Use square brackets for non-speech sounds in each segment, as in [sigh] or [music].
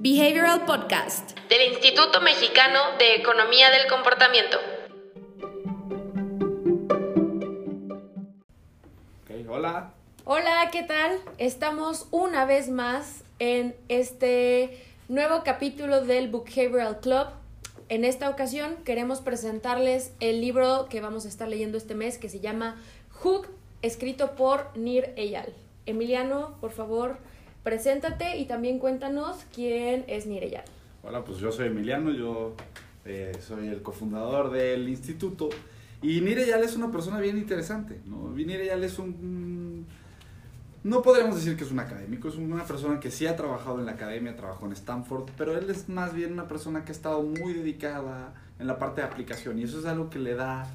Behavioral Podcast del Instituto Mexicano de Economía del Comportamiento. Hola. Hola, ¿qué tal? Estamos una vez más en este nuevo capítulo del Behavioral Club. En esta ocasión queremos presentarles el libro que vamos a estar leyendo este mes que se llama Hook, escrito por Nir Eyal. Emiliano, por favor, preséntate y también cuéntanos quién es Nir Eyal. Hola, pues yo soy Emiliano, yo eh, soy el cofundador del instituto. Y Nir Eyal es una persona bien interesante, ¿no? Nir Eyal es un... No podríamos decir que es un académico, es una persona que sí ha trabajado en la academia, trabajó en Stanford, pero él es más bien una persona que ha estado muy dedicada en la parte de aplicación y eso es algo que le da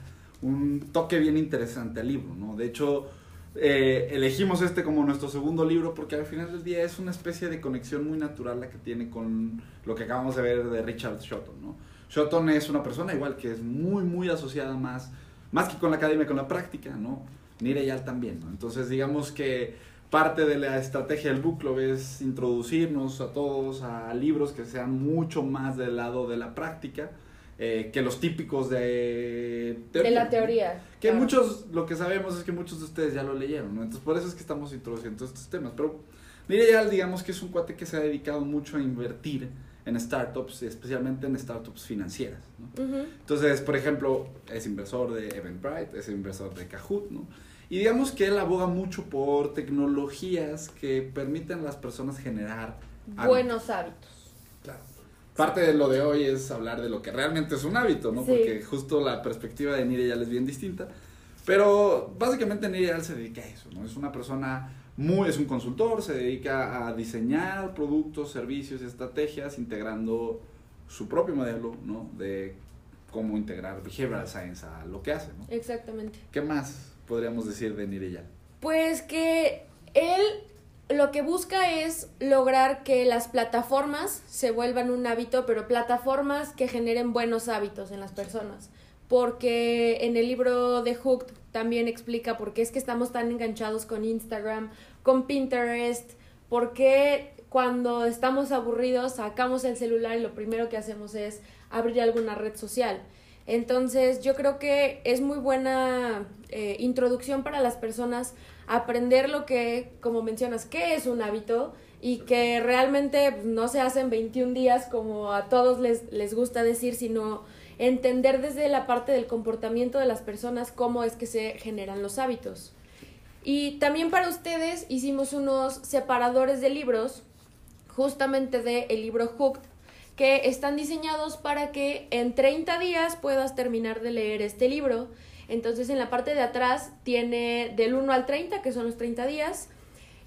un toque bien interesante al libro, ¿no? De hecho, eh, elegimos este como nuestro segundo libro porque al final del día es una especie de conexión muy natural la que tiene con lo que acabamos de ver de Richard Shotton, ¿no? Shotton es una persona igual que es muy, muy asociada más, más que con la academia, con la práctica, ¿no? Nireyal también, ¿no? Entonces digamos que parte de la estrategia del book club es introducirnos a todos a libros que sean mucho más del lado de la práctica eh, que los típicos de De la teoría. Que claro. muchos, lo que sabemos es que muchos de ustedes ya lo leyeron, ¿no? Entonces por eso es que estamos introduciendo estos temas. Pero Nireyal, digamos que es un cuate que se ha dedicado mucho a invertir en startups, especialmente en startups financieras, ¿no? Ujú. Entonces, por ejemplo, es inversor de Eventbrite, es inversor de Kahoot, ¿no? Y digamos que él aboga mucho por tecnologías que permiten a las personas generar hábitos. Buenos hábitos. Parte de lo de hoy es hablar de lo que realmente es un hábito, ¿no? Sí. Porque justo la perspectiva de Nireyal es bien distinta. Pero básicamente Nireyal se dedica a eso, ¿no? Es una persona muy, es un consultor, se dedica a diseñar productos, servicios y estrategias integrando su propio modelo, ¿no? De cómo integrar behavioral science a lo que hace, ¿no? Exactamente. ¿Qué más podríamos decir de Nireyal? Pues que él lo que busca es lograr que las plataformas se vuelvan un hábito, pero plataformas que generen buenos hábitos en las personas. Porque en el libro de Hooked también explica por qué es que estamos tan enganchados con Instagram, con Pinterest, por qué cuando estamos aburridos sacamos el celular y lo primero que hacemos es abrir alguna red social. Entonces yo creo que es muy buena eh, introducción para las personas aprender lo que, como mencionas, qué es un hábito y que realmente pues, no se hace en 21 días como a todos les, les gusta decir, sino entender desde la parte del comportamiento de las personas cómo es que se generan los hábitos. Y también para ustedes hicimos unos separadores de libros, justamente de el libro Hooked, que están diseñados para que en 30 días puedas terminar de leer este libro. Entonces en la parte de atrás tiene del 1 al 30, que son los 30 días,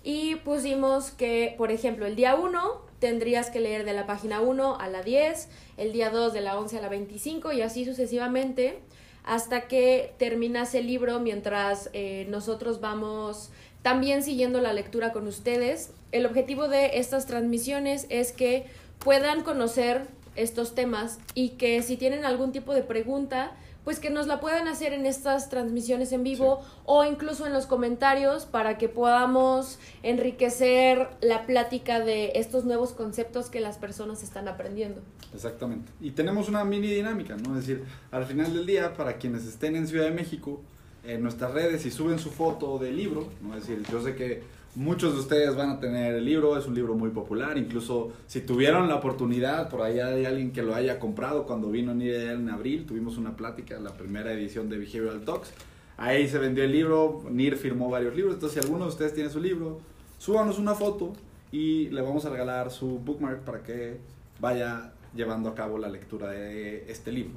y pusimos que, por ejemplo, el día 1 tendrías que leer de la página 1 a la 10, el día 2 de la 11 a la 25 y así sucesivamente hasta que terminas el libro mientras eh, nosotros vamos también siguiendo la lectura con ustedes. El objetivo de estas transmisiones es que puedan conocer estos temas y que si tienen algún tipo de pregunta, pues que nos la puedan hacer en estas transmisiones en vivo o incluso en los comentarios para que podamos enriquecer la plática de estos nuevos conceptos que las personas están aprendiendo. Exactamente. Y tenemos una mini dinámica, ¿no? Es decir, al final del día, para quienes estén en Ciudad de México, en nuestras redes y suben su foto del libro, ¿no? Es decir, yo sé que muchos de ustedes van a tener el libro, es un libro muy popular, incluso si tuvieron la oportunidad, por ahí hay alguien que lo haya comprado cuando vino Nireyal en abril, tuvimos una plática, la primera edición de Behavioral Talks, ahí se vendió el libro, Nir firmó varios libros, entonces si alguno de ustedes tiene su libro, súbanos una foto y le vamos a regalar su bookmark para que vaya llevando a cabo la lectura de este libro.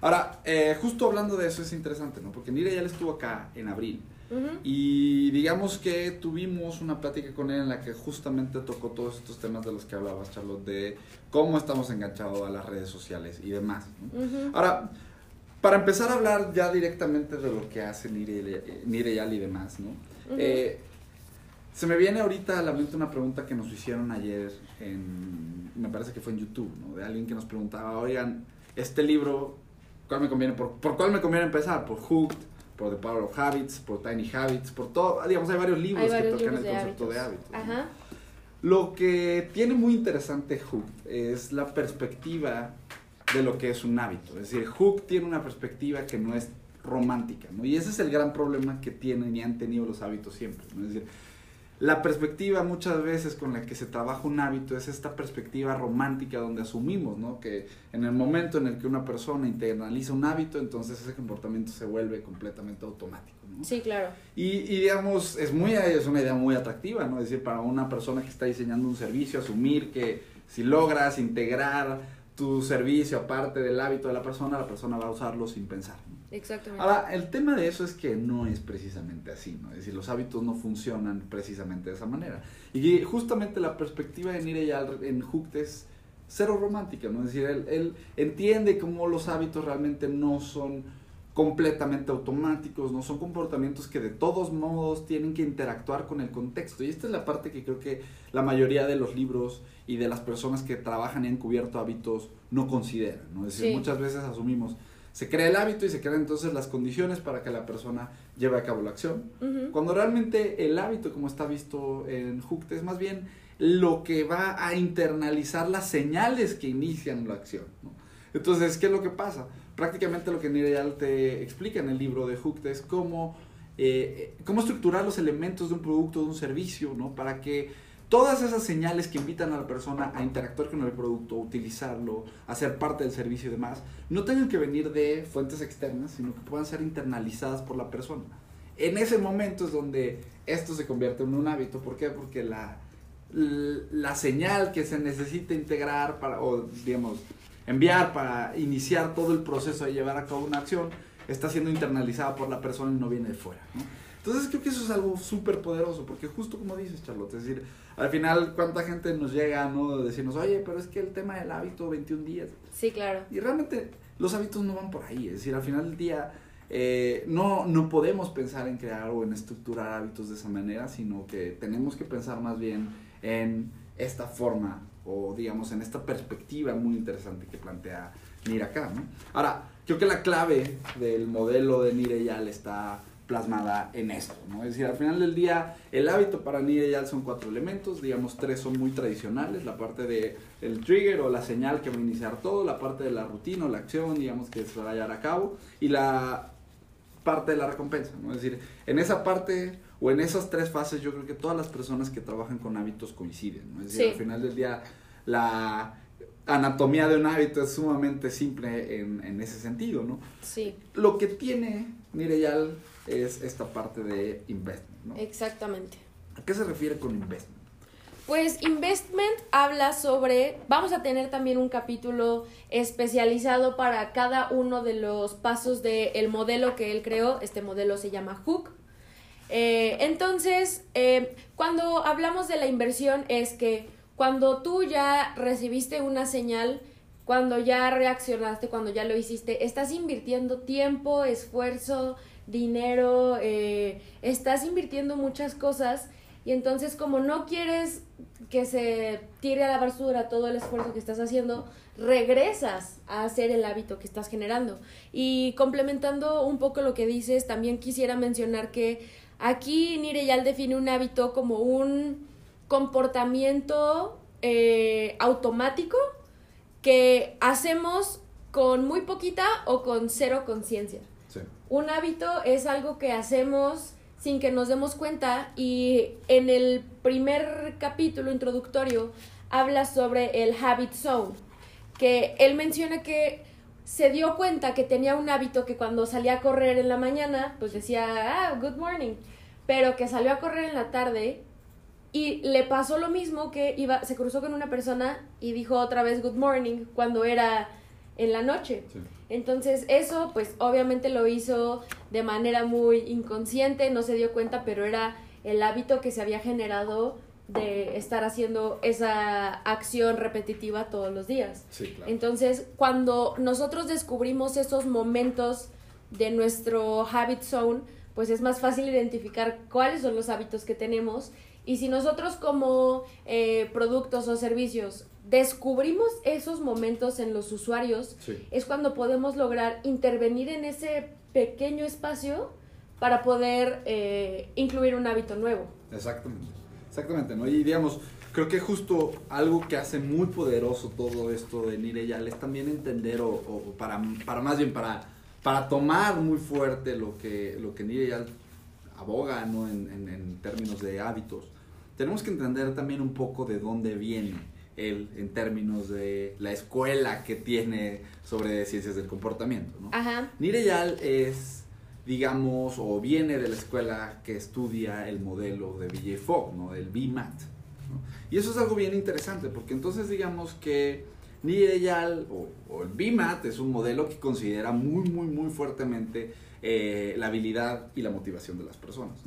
Ahora, eh, justo hablando de eso es interesante, ¿no? Porque Nireyal estuvo acá en abril. Y digamos que tuvimos una plática con él en la que justamente tocó todos estos temas de los que hablabas, Charlotte, de cómo estamos enganchados a las redes sociales y demás. Ahora, para empezar a hablar ya directamente de lo que hace Nireyal Nireyal y demás, ¿no? Eh, se me viene ahorita a la mente una pregunta que nos hicieron ayer en, me parece que fue en YouTube, ¿no? De alguien que nos preguntaba, oigan, este libro, ¿cuál me conviene? ¿Por, por cuál me conviene empezar? ¿Por Hooked? ¿Por The Power of Habits? ¿Por Tiny Habits? Por todo, digamos, hay varios libros Hay que tocan libros el de concepto hábitos. de hábitos. ¿no? Ajá. Lo que tiene muy interesante Hook es la perspectiva de lo que es un hábito. Es decir, Hook tiene una perspectiva que no es romántica, ¿no? Y ese es el gran problema que tienen y han tenido los hábitos siempre, ¿no? Es decir, la perspectiva muchas veces con la que se trabaja un hábito es esta perspectiva romántica donde asumimos, ¿no? Que en el momento en el que una persona internaliza un hábito, entonces ese comportamiento se vuelve completamente automático, ¿no? Sí, claro. Y, y, digamos, es, muy, es una idea muy atractiva, ¿no? Es decir, para una persona que está diseñando un servicio, asumir que si logras integrar tu servicio aparte del hábito de la persona, la persona va a usarlo sin pensar. Exactamente. Ahora, el tema de eso es que no es precisamente así, ¿no? Es decir, los hábitos no funcionan precisamente de esa manera. Y justamente la perspectiva de Nireyal en Hooked es cero romántica, ¿no? Es decir, él, él entiende cómo los hábitos realmente no son completamente automáticos, no son comportamientos que de todos modos tienen que interactuar con el contexto. Y esta es la parte que creo que la mayoría de los libros y de las personas que trabajan y han cubierto hábitos no consideran, ¿no? Es decir, Sí. muchas veces asumimos, se crea el hábito y se crean entonces las condiciones para que la persona lleve a cabo la acción. Cuando realmente el hábito, como está visto en Hooked, es más bien lo que va a internalizar las señales que inician la acción. ¿no? Entonces, ¿qué es lo que pasa? Prácticamente lo que Nireyal te explica en el libro de Hooked es cómo, eh, cómo estructurar los elementos de un producto, de un servicio, ¿no? Para que todas esas señales que invitan a la persona a interactuar con el producto, utilizarlo, a parte del servicio y demás, no tengan que venir de fuentes externas, sino que puedan ser internalizadas por la persona. En ese momento es donde esto se convierte en un hábito. ¿Por qué? Porque la, la señal que se necesita integrar para, o digamos, enviar para iniciar todo el proceso de llevar a cabo una acción está siendo internalizada por la persona y no viene de fuera. Entonces creo que eso es algo súper poderoso, porque justo como dices, Charlotte, es decir, al final, ¿cuánta gente nos llega, no? De decirnos, oye, pero es que el tema del hábito, 21 días. Sí, claro. Y realmente los hábitos no van por ahí. Es decir, al final del día eh, no, no podemos pensar en crear o en estructurar hábitos de esa manera, sino que tenemos que pensar más bien en esta forma o digamos en esta perspectiva muy interesante que plantea Nira acá. ¿no? Ahora, creo que la clave del modelo de Nireyal está plasmada en esto, ¿no? Es decir, al final del día, el hábito para Nireyal son cuatro elementos, digamos, tres son muy tradicionales, la parte de el trigger o la señal que va a iniciar todo, la parte de la rutina o la acción, digamos, que se va a llevar a cabo, y la parte de la recompensa, ¿no? Es decir, en esa parte o en esas tres fases yo creo que todas las personas que trabajan con hábitos coinciden, ¿no? Es decir, Sí. al final del día la anatomía de un hábito es sumamente simple en, en ese sentido, ¿no? Sí, Lo que tiene Nireyal es esta parte de investment, ¿no? exactamente. ¿A qué se refiere con investment? Pues Investment habla sobre, vamos a tener también un capítulo especializado para cada uno de los pasos del modelo que él creó, este modelo se llama Hook. Eh, entonces, eh, cuando hablamos de la inversión es que cuando tú ya recibiste una señal, cuando ya reaccionaste, cuando ya lo hiciste, estás invirtiendo tiempo, esfuerzo, dinero, eh, estás invirtiendo muchas cosas y entonces como no quieres que se tire a la basura todo el esfuerzo que estás haciendo, regresas a hacer el hábito que estás generando. Y complementando un poco lo que dices, también quisiera mencionar que aquí Nireyal define un hábito como un comportamiento eh, automático que hacemos con muy poquita o con cero conciencia. Sí. Un hábito es algo que hacemos sin que nos demos cuenta y en el primer capítulo introductorio habla sobre el habit zone, que él menciona que se dio cuenta que tenía un hábito que cuando salía a correr en la mañana, pues decía, ah, good morning, pero que salió a correr en la tarde y le pasó lo mismo que iba, se cruzó con una persona y dijo otra vez good morning cuando era en la noche. Sí. Entonces eso pues obviamente lo hizo de manera muy inconsciente, no se dio cuenta, pero era el hábito que se había generado de estar haciendo esa acción repetitiva todos los días. Sí, claro. Entonces, cuando nosotros descubrimos esos momentos de nuestro habit zone, pues es más fácil identificar cuáles son los hábitos que tenemos. Y si nosotros como eh, productos o servicios descubrimos esos momentos en los usuarios, Sí. es cuando podemos lograr intervenir en ese pequeño espacio para poder eh, incluir un hábito nuevo. Exactamente. Exactamente, ¿no? Y digamos, creo que justo algo que hace muy poderoso todo esto de Nireyal es también entender o, o para, para más bien para, para tomar muy fuerte lo que, lo que Nireyal aboga ¿no? en, en, en términos de hábitos. Tenemos que entender también un poco de dónde viene él en términos de la escuela que tiene sobre ciencias del comportamiento. ¿no? Ajá. Nireyal es, digamos, o viene de la escuela que estudia el modelo de BJ Fogg, ¿no? el BMAT. ¿no? Y eso es algo bien interesante, porque entonces digamos que Nireyal o, o el BMAT es un modelo que considera muy, muy, muy fuertemente eh, la habilidad y la motivación de las personas.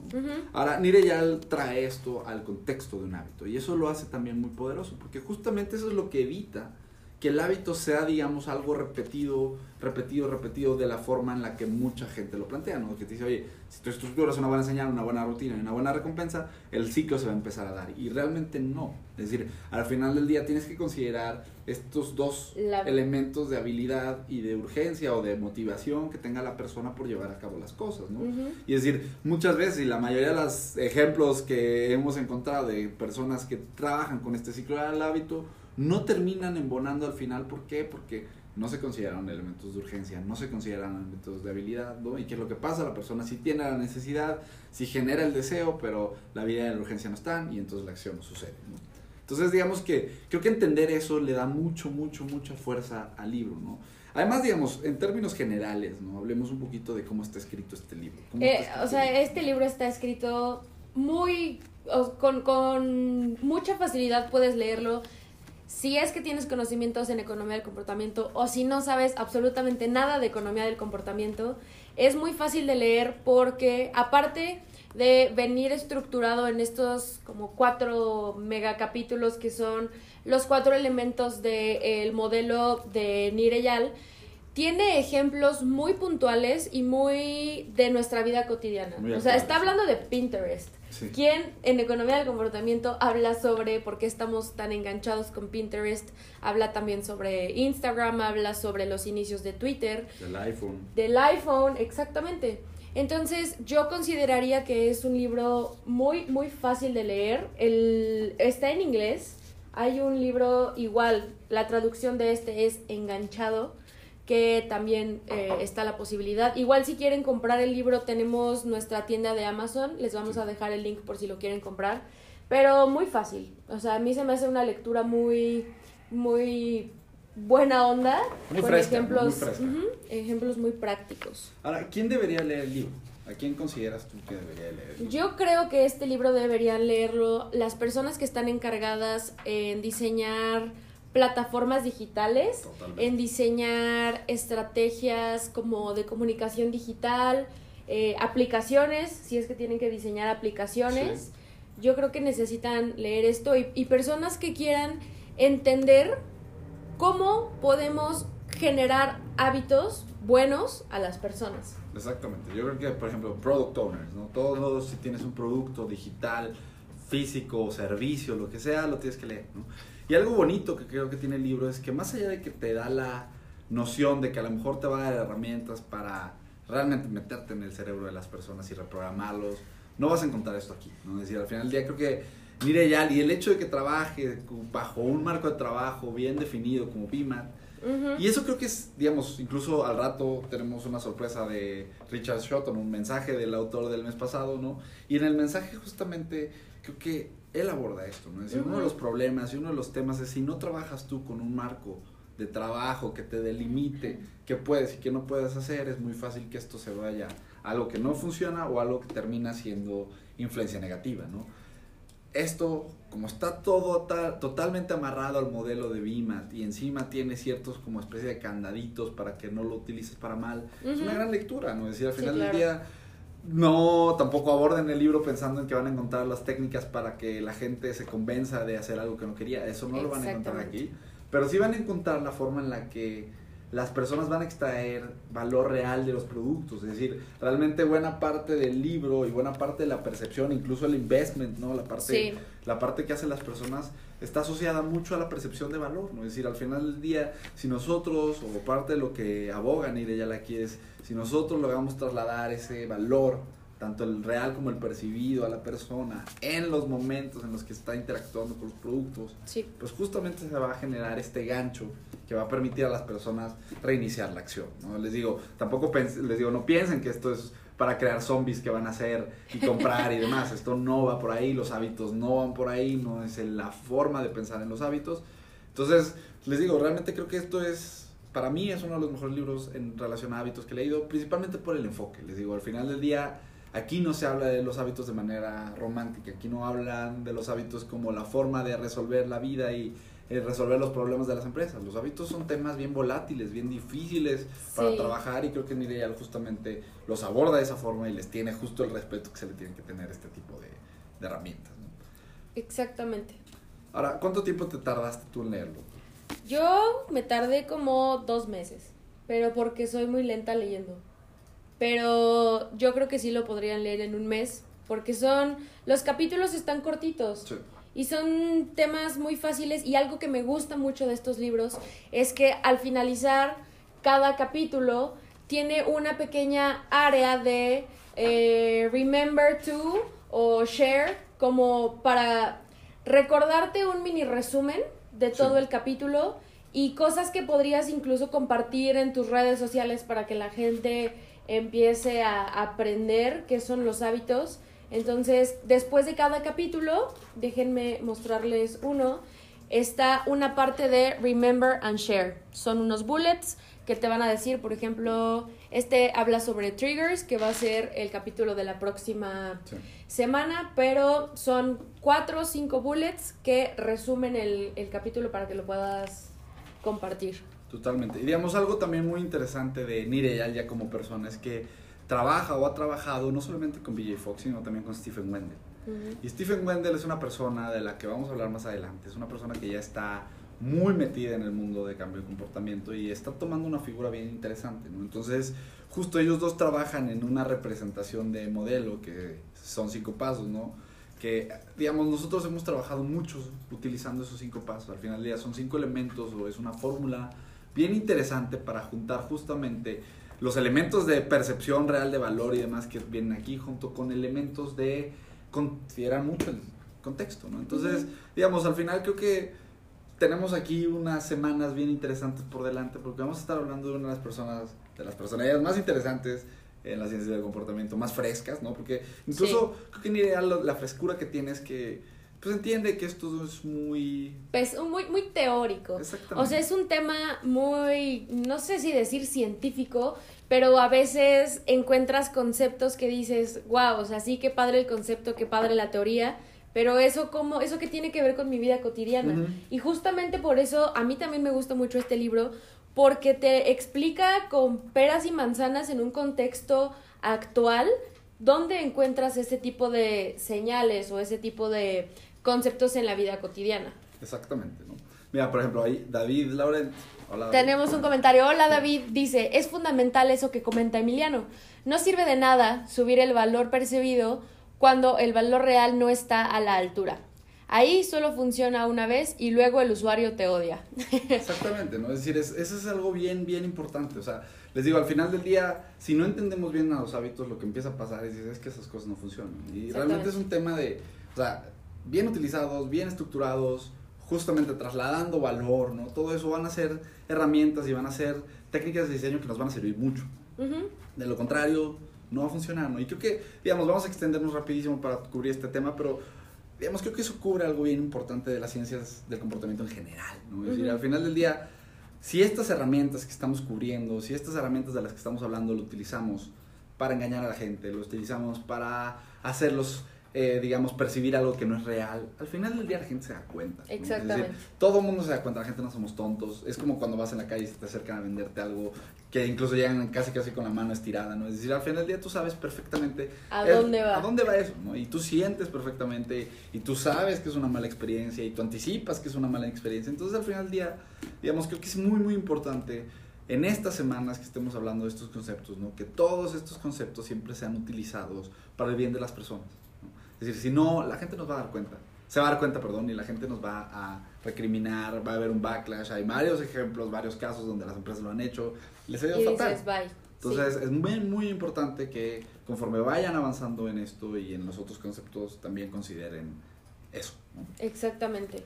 Ahora, Nireyal trae esto al contexto de un hábito y eso lo hace también muy poderoso, porque justamente eso es lo que evita que el hábito sea, digamos, algo repetido, repetido, repetido de la forma en la que mucha gente lo plantea, ¿no? Que te dice, oye, si tu estructura es una buena señal, una buena rutina y una buena recompensa, el ciclo se va a empezar a dar. Y realmente no. Es decir, al final del día tienes que considerar estos dos La- elementos de habilidad y de urgencia o de motivación que tenga la persona por llevar a cabo las cosas, ¿no? Y es decir, muchas veces, y la mayoría de los ejemplos que hemos encontrado de personas que trabajan con este ciclo del hábito, no terminan embonando al final. ¿Por qué? Porque no se consideran elementos de urgencia, no se consideran elementos de habilidad, ¿no? Y qué es lo que pasa, la persona sí tiene la necesidad, sí genera el deseo, pero la habilidad y la urgencia no están y entonces la acción no sucede, ¿no? Entonces, digamos que creo que entender eso le da mucho, mucho, mucha fuerza al libro, ¿no? Además, digamos, en términos generales, ¿no? Hablemos un poquito de cómo está escrito este libro. ¿Cómo Eh, o sea, libro? este libro está escrito muy. con, con mucha facilidad puedes leerlo. Si es que tienes conocimientos en economía del comportamiento o si no sabes absolutamente nada de economía del comportamiento, es muy fácil de leer porque aparte de venir estructurado en estos como cuatro megacapítulos que son los cuatro elementos del modelo de Nireyal, tiene ejemplos muy puntuales y muy de nuestra vida cotidiana. Muy o sea, está hablando de Pinterest. Sí. ¿Quién en economía del comportamiento habla sobre por qué estamos tan enganchados con Pinterest? Habla también sobre Instagram, habla sobre los inicios de Twitter, Del iPhone. del iPhone, exactamente. Entonces, yo consideraría que es un libro muy, muy fácil de leer. El, está en inglés. Hay un libro igual, la traducción de este es Enganchado, que también eh, está la posibilidad. Igual si quieren comprar el libro, tenemos nuestra tienda de Amazon. Les vamos a dejar el link por si lo quieren comprar. Pero muy fácil. O sea, a mí se me hace una lectura muy, muy buena onda. Muy con fresca, ejemplos, muy fresca. ujú, ejemplos muy prácticos. Ahora, ¿quién debería leer el libro? ¿A quién consideras tú que debería leer? Yo creo que este libro deberían leerlo las personas que están encargadas en diseñar plataformas digitales, Totalmente. en diseñar estrategias como de comunicación digital, eh, aplicaciones, si es que tienen que diseñar aplicaciones. Yo creo que necesitan leer esto y, y personas que quieran entender cómo podemos generar hábitos buenos a las personas. Exactamente. Yo creo que, por ejemplo, product owners, ¿no? Todos, si tienes un producto digital, físico, servicio, lo que sea, lo tienes que leer, ¿no? Y algo bonito que creo que tiene el libro es que más allá de que te da la noción de que a lo mejor te va a dar herramientas para realmente meterte en el cerebro de las personas y reprogramarlos, no vas a encontrar esto aquí, ¿no? Es decir, al final del día creo que Nireyal y el hecho de que trabaje bajo un marco de trabajo bien definido como BIMAT, y eso creo que es, digamos, incluso al rato tenemos una sorpresa de Richard Shotton, un mensaje del autor del mes pasado, ¿no? Y en el mensaje justamente creo que él aborda esto, ¿no? Es decir, uno de los problemas y uno de los temas es si no trabajas tú con un marco de trabajo que te delimite qué puedes y qué no puedes hacer, es muy fácil que esto se vaya a algo que no funciona o algo que termina siendo influencia negativa, ¿no? esto, como está todo ta- totalmente amarrado al modelo de BIMAT y encima tiene ciertos como especie de candaditos para que no lo utilices para mal, es una gran lectura, ¿no? Es decir, al Sí, final claro. del día no tampoco aborden el libro pensando en que van a encontrar las técnicas para que la gente se convenza de hacer algo que no quería, eso no lo van a encontrar aquí, pero sí van a encontrar la forma en la que las personas van a extraer valor real de los productos, es decir, realmente buena parte del libro y buena parte de la percepción, incluso el investment, ¿no? La parte Sí. la parte que hacen las personas está asociada mucho a la percepción de valor, ¿no? Es decir, al final del día, si nosotros, o parte de lo que abogan y de ella aquí es, si nosotros logramos trasladar ese valor tanto el real como el percibido a la persona en los momentos en los que está interactuando con los productos, Sí. pues justamente se va a generar este gancho que va a permitir a las personas reiniciar la acción. ¿no? Les digo, tampoco les digo, no piensen que esto es para crear zombies que van a hacer y comprar y demás. Esto no va por ahí, los hábitos no van por ahí, no es la forma de pensar en los hábitos. Entonces, les digo, realmente creo que esto es, para mí es uno de los mejores libros en relación a hábitos que he leído, principalmente por el enfoque. Les digo, al final del día, aquí no se habla de los hábitos de manera romántica, aquí no hablan de los hábitos como la forma de resolver la vida y eh, resolver los problemas de las empresas. Los hábitos son temas bien volátiles, bien difíciles para Sí. trabajar y creo que Mireal justamente los aborda de esa forma y les tiene justo el respeto que se le tiene que tener a este tipo de, de herramientas. ¿no? Exactamente. Ahora, ¿cuánto tiempo te tardaste tú en leerlo? Yo me tardé como dos meses, pero porque soy muy lenta leyendo. Pero yo creo que sí lo podrían leer en un mes, porque son, los capítulos están cortitos. Sí. Y son temas muy fáciles y algo que me gusta mucho de estos libros es que al finalizar cada capítulo tiene una pequeña área de eh, remember to o share como para recordarte un mini resumen de todo Sí. el capítulo y cosas que podrías incluso compartir en tus redes sociales para que la gente empiece a aprender qué son los hábitos. Entonces, después de cada capítulo, déjenme mostrarles uno, está una parte de Remember and Share. Son unos bullets que te van a decir, por ejemplo, este habla sobre triggers, que va a ser el capítulo de la próxima Sí. semana, pero son cuatro o cinco bullets que resumen el, el capítulo para que lo puedas compartir. Totalmente. Y digamos, algo también muy interesante de Nireyal ya como persona es que trabaja o ha trabajado no solamente con BJ Fox, sino también con Stephen Wendell. Y Stephen Wendell es una persona de la que vamos a hablar más adelante. Es una persona que ya está muy metida en el mundo de cambio de comportamiento y está tomando una figura bien interesante. ¿no? Entonces, justo ellos dos trabajan en una representación de modelo que son cinco pasos, ¿no? Que, digamos, nosotros hemos trabajado mucho utilizando esos cinco pasos. Al final del día son cinco elementos o es una fórmula bien interesante para juntar justamente los elementos de percepción real de valor y demás que vienen aquí junto con elementos de considerar mucho el contexto, ¿no? Entonces, digamos, al final creo que tenemos aquí unas semanas bien interesantes por delante porque vamos a estar hablando de una de las personas, de las personalidades más interesantes en la ciencia del comportamiento, más frescas, ¿no? Porque incluso creo que ni idea la frescura que tienes que, pues entiende que esto es muy... Pues muy, muy teórico. Exactamente. O sea, es un tema muy, no sé si decir científico, pero a veces encuentras conceptos que dices, wow, o sea, sí, qué padre el concepto, qué padre la teoría, pero eso como, eso que tiene que ver con mi vida cotidiana. Y justamente por eso a mí también me gusta mucho este libro, porque te explica con peras y manzanas en un contexto actual dónde encuentras ese tipo de señales o ese tipo de conceptos en la vida cotidiana. Exactamente, ¿no? Mira, por ejemplo, ahí David Laurent. Hola, David. Tenemos un comentario. Hola David, dice, es fundamental eso que comenta Emiliano. No sirve de nada subir el valor percibido cuando el valor real no está a la altura. Ahí solo funciona una vez y luego el usuario te odia. [laughs] Exactamente, ¿no? Es decir, es- eso es algo bien, bien importante. O sea, les digo, al final del día, si no entendemos bien a los hábitos, lo que empieza a pasar es, es que esas cosas no funcionan. Y realmente es un tema de, o sea, bien utilizados, bien estructurados, justamente trasladando valor, ¿no? Todo eso van a ser herramientas y van a ser técnicas de diseño que nos van a servir mucho. De lo contrario, no va a funcionar, ¿no? Y creo que, digamos, vamos a extendernos rapidísimo para cubrir este tema, pero, digamos, creo que eso cubre algo bien importante de las ciencias del comportamiento en general, ¿no? Es decir, al final del día, si estas herramientas que estamos cubriendo, si estas herramientas de las que estamos hablando lo utilizamos para engañar a la gente, lo utilizamos para hacerlos, eh, digamos, percibir algo que no es real, al final del día la gente se da cuenta. ¿no? Es decir, Exactamente. todo el mundo se da cuenta, la gente no somos tontos. Es como cuando vas en la calle y se te acercan a venderte algo que incluso llegan casi casi con la mano estirada, ¿no? Es decir, al final del día tú sabes perfectamente ¿A el- dónde va? a dónde va eso, ¿no? Y tú sientes perfectamente y tú sabes que es una mala experiencia y tú anticipas que es una mala experiencia. Entonces, al final del día, digamos, creo que es muy muy importante en estas semanas que estemos hablando de estos conceptos, ¿no? Que todos estos conceptos siempre sean utilizados para el bien de las personas. Decir, si no, la gente nos va a dar cuenta. Se va a dar cuenta, perdón, y la gente nos va a recriminar, va a haber un backlash. Hay varios ejemplos, varios casos donde las empresas lo han hecho. Les ha ido Y fatal. dices, bye. Entonces es muy, muy importante que conforme vayan avanzando en esto y en los otros conceptos también consideren eso. ¿no? Exactamente.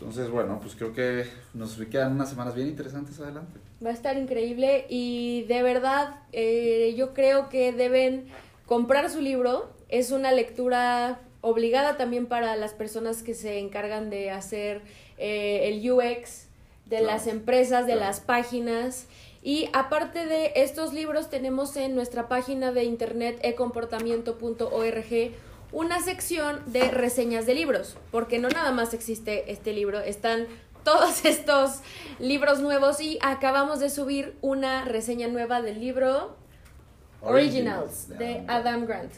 Entonces, bueno, pues creo que nos quedan unas semanas bien interesantes adelante. Va a estar increíble y de verdad eh, yo creo que deben comprar su libro. Es una lectura obligada también para las personas que se encargan de hacer eh, el UX de Claro. las empresas, de Claro. las páginas. Y aparte de estos libros, tenemos en nuestra página de internet ecomportamiento.org una sección de reseñas de libros, porque no nada más existe este libro, están todos [laughs] estos libros nuevos y acabamos de subir una reseña nueva del libro Originals de Adam Grant.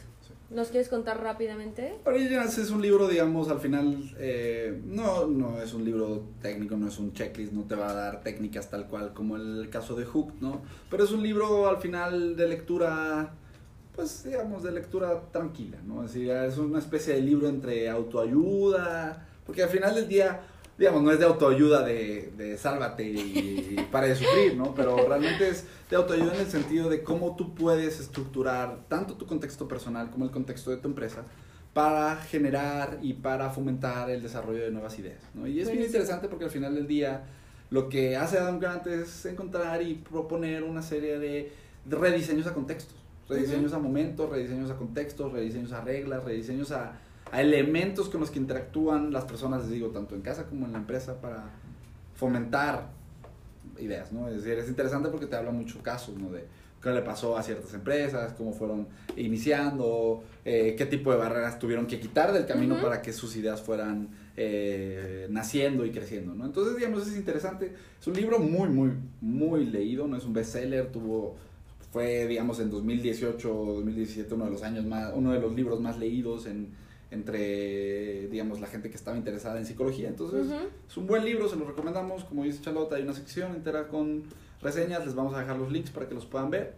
¿Nos quieres contar rápidamente? Originals es un libro, digamos, al final, eh, no, no es un libro técnico, no es un checklist, no te va a dar técnicas tal cual como el caso de Hook, ¿no? Pero es un libro al final de lectura, pues digamos, de lectura tranquila, ¿no? Es es una especie de libro entre autoayuda, porque al final del día, digamos, no es de autoayuda de, de sálvate y, y para de sufrir, ¿no? Pero realmente es de autoayuda en el sentido de cómo tú puedes estructurar tanto tu contexto personal como el contexto de tu empresa para generar y para fomentar el desarrollo de nuevas ideas, ¿no? Y es bien interesante porque al final del día lo que hace Adam Grant es encontrar y proponer una serie de de rediseños a contextos, rediseños a momentos, rediseños a contextos, rediseños a reglas, rediseños a, a elementos con los que interactúan las personas, les digo, tanto en casa como en la empresa para fomentar ideas, ¿no? Es decir, es interesante porque te habla mucho casos, ¿no? De qué le pasó a ciertas empresas, cómo fueron iniciando, eh, qué tipo de barreras tuvieron que quitar del camino para que sus ideas fueran eh, naciendo y creciendo, ¿no? Entonces, digamos, es interesante. Es un libro muy, muy, muy leído, no es un bestseller, tuvo, fue, digamos, en 2018 o 2017 uno de los años más, uno de los libros más leídos en, entre, digamos, la gente que estaba interesada en psicología. Entonces, es un buen libro, se lo recomendamos. Como dice Charlotte, hay una sección entera con reseñas. Les vamos a dejar los links para que los puedan ver.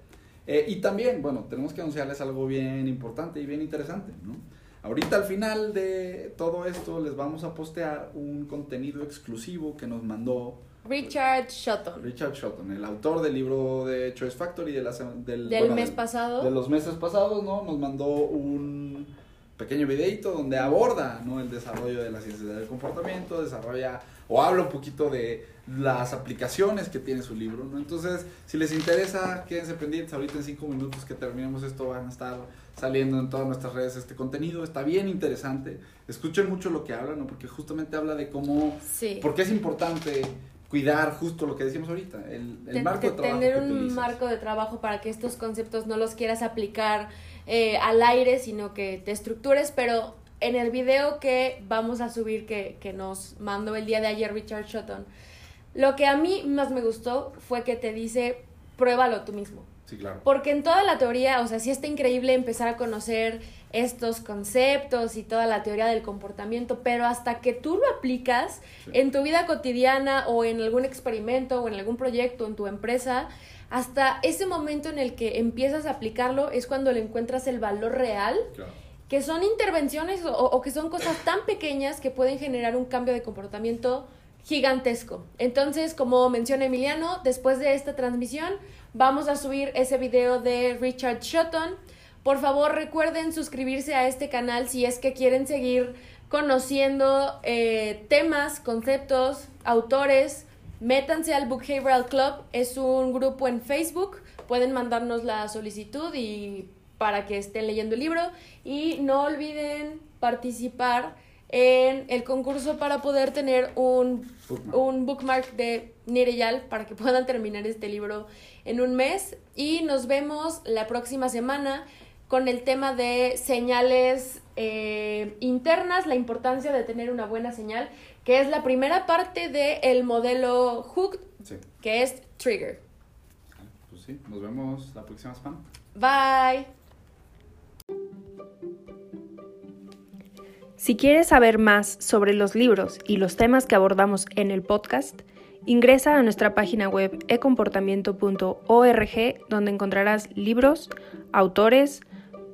Eh, y también, bueno, tenemos que anunciarles algo bien importante y bien interesante, ¿no? Ahorita al final de todo esto les vamos a postear un contenido exclusivo que nos mandó Richard Shotton. Richard Shotton, el autor del libro de Choice Factory de la del, Del bueno, mes del- pasado. de los meses pasados, ¿no? Nos mandó un pequeño videito donde aborda, ¿no? El desarrollo de la ciencia del comportamiento, desarrolla o habla un poquito de las aplicaciones que tiene su libro, ¿no? Entonces, si les interesa, quédense pendientes. Ahorita en cinco minutos que terminemos esto van a estar saliendo en todas nuestras redes este contenido. Está bien interesante. Escuchen mucho lo que habla, ¿no? Porque justamente habla de cómo Sí. porque es importante cuidar justo lo que decíamos ahorita, el, el marco de trabajo tener que un utilizas. marco de trabajo para que estos conceptos no los quieras aplicar eh, al aire, sino que te estructures, pero en el video que vamos a subir que, que nos mandó el día de ayer Richard Shotton, lo que a mí más me gustó fue que te dice, pruébalo tú mismo. Sí, claro. Porque en toda la teoría, o sea, sí está increíble empezar a conocer estos conceptos y toda la teoría del comportamiento, pero hasta que tú lo aplicas Sí. en tu vida cotidiana o en algún experimento o en algún proyecto en tu empresa, hasta ese momento en el que empiezas a aplicarlo es cuando le encuentras el valor real, claro. que son intervenciones o, o que son cosas tan pequeñas que pueden generar un cambio de comportamiento gigantesco. Entonces, como menciona Emiliano, después de esta transmisión vamos a subir ese video de Richard Shotton. Por favor, recuerden suscribirse a este canal si es que quieren seguir conociendo eh, temas, conceptos, autores. Métanse al Bookhavral Club, es un grupo en Facebook. Pueden mandarnos la solicitud y para que estén leyendo el libro. Y no olviden participar en el concurso para poder tener un Bookmark. un bookmark de Nireyal para que puedan terminar este libro en un mes. Y nos vemos la próxima semana con el tema de señales eh, internas, la importancia de tener una buena señal, que es la primera parte del modelo Hooked, Sí. que es Trigger. Pues sí, nos vemos la próxima semana. Bye. Si quieres saber más sobre los libros y los temas que abordamos en el podcast, ingresa a nuestra página web ecomportamiento.org donde encontrarás libros, autores,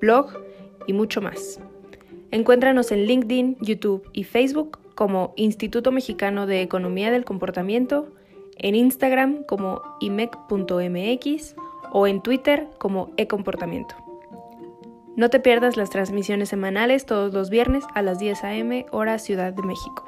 blog y mucho más. Encuéntranos en LinkedIn, YouTube y Facebook como Instituto Mexicano de Economía del Comportamiento, en Instagram como imec.mx o en Twitter como e-comportamiento. No te pierdas las transmisiones semanales todos los viernes a las 10 a.m. hora Ciudad de México.